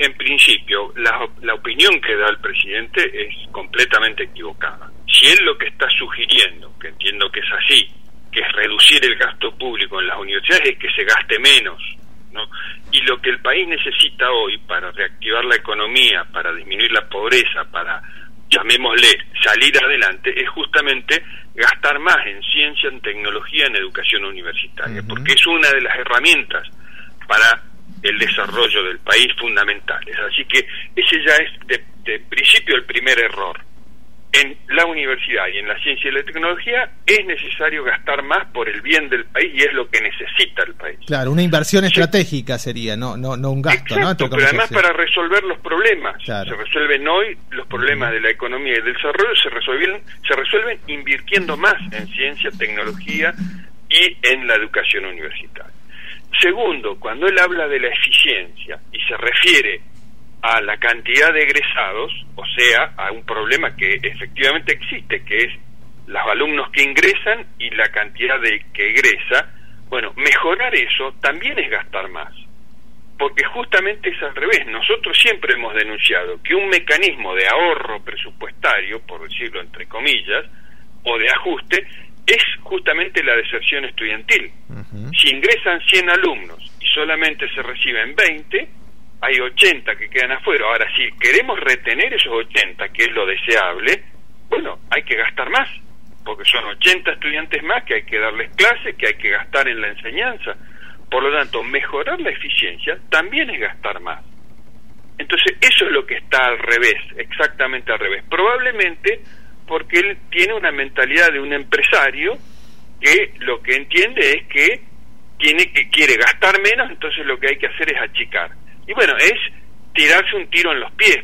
en principio, la, la opinión que da el presidente es completamente equivocada. Si él lo que está sugiriendo, que entiendo que es así, que es reducir el gasto público en las universidades, es que se gaste menos, ¿no? Y lo que el país necesita hoy para reactivar la economía, para disminuir la pobreza, para, llamémosle, salir adelante, es justamente gastar más en ciencia, en tecnología, en educación universitaria, porque es una de las herramientas para el desarrollo del país fundamentales. Así que ese ya es de, de principio el primer error en la universidad y en la ciencia y la tecnología es necesario gastar más por el bien del país y es lo que necesita el país. Claro, una inversión estratégica sería, no no no un gasto, Exacto, pero además para resolver los problemas. Se resuelven hoy los problemas de la economía y del desarrollo se resuelven se resuelven invirtiendo más en ciencia, tecnología y en la educación universitaria. Segundo, cuando él habla de la eficiencia y se refiere a la cantidad de egresados, o sea, a un problema que efectivamente existe, que es los alumnos que ingresan y la cantidad de que egresa, bueno, mejorar eso también es gastar más, porque justamente es al revés. Nosotros siempre hemos denunciado que un mecanismo de ahorro presupuestario, por decirlo entre comillas, o de ajuste, es justamente la deserción estudiantil. Si ingresan 100 alumnos y solamente se reciben 20, hay 80 que quedan afuera. Ahora, si queremos retener esos 80, que es lo deseable, bueno, hay que gastar más, porque son 80 estudiantes más que hay que darles clases, que hay que gastar en la enseñanza. Por lo tanto, mejorar la eficiencia también es gastar más. Entonces, eso es lo que está al revés, exactamente al revés. Probablemente porque él tiene una mentalidad de un empresario que lo que entiende es que tiene que quiere gastar menos, entonces lo que hay que hacer es achicar. Y bueno, es tirarse un tiro en los pies,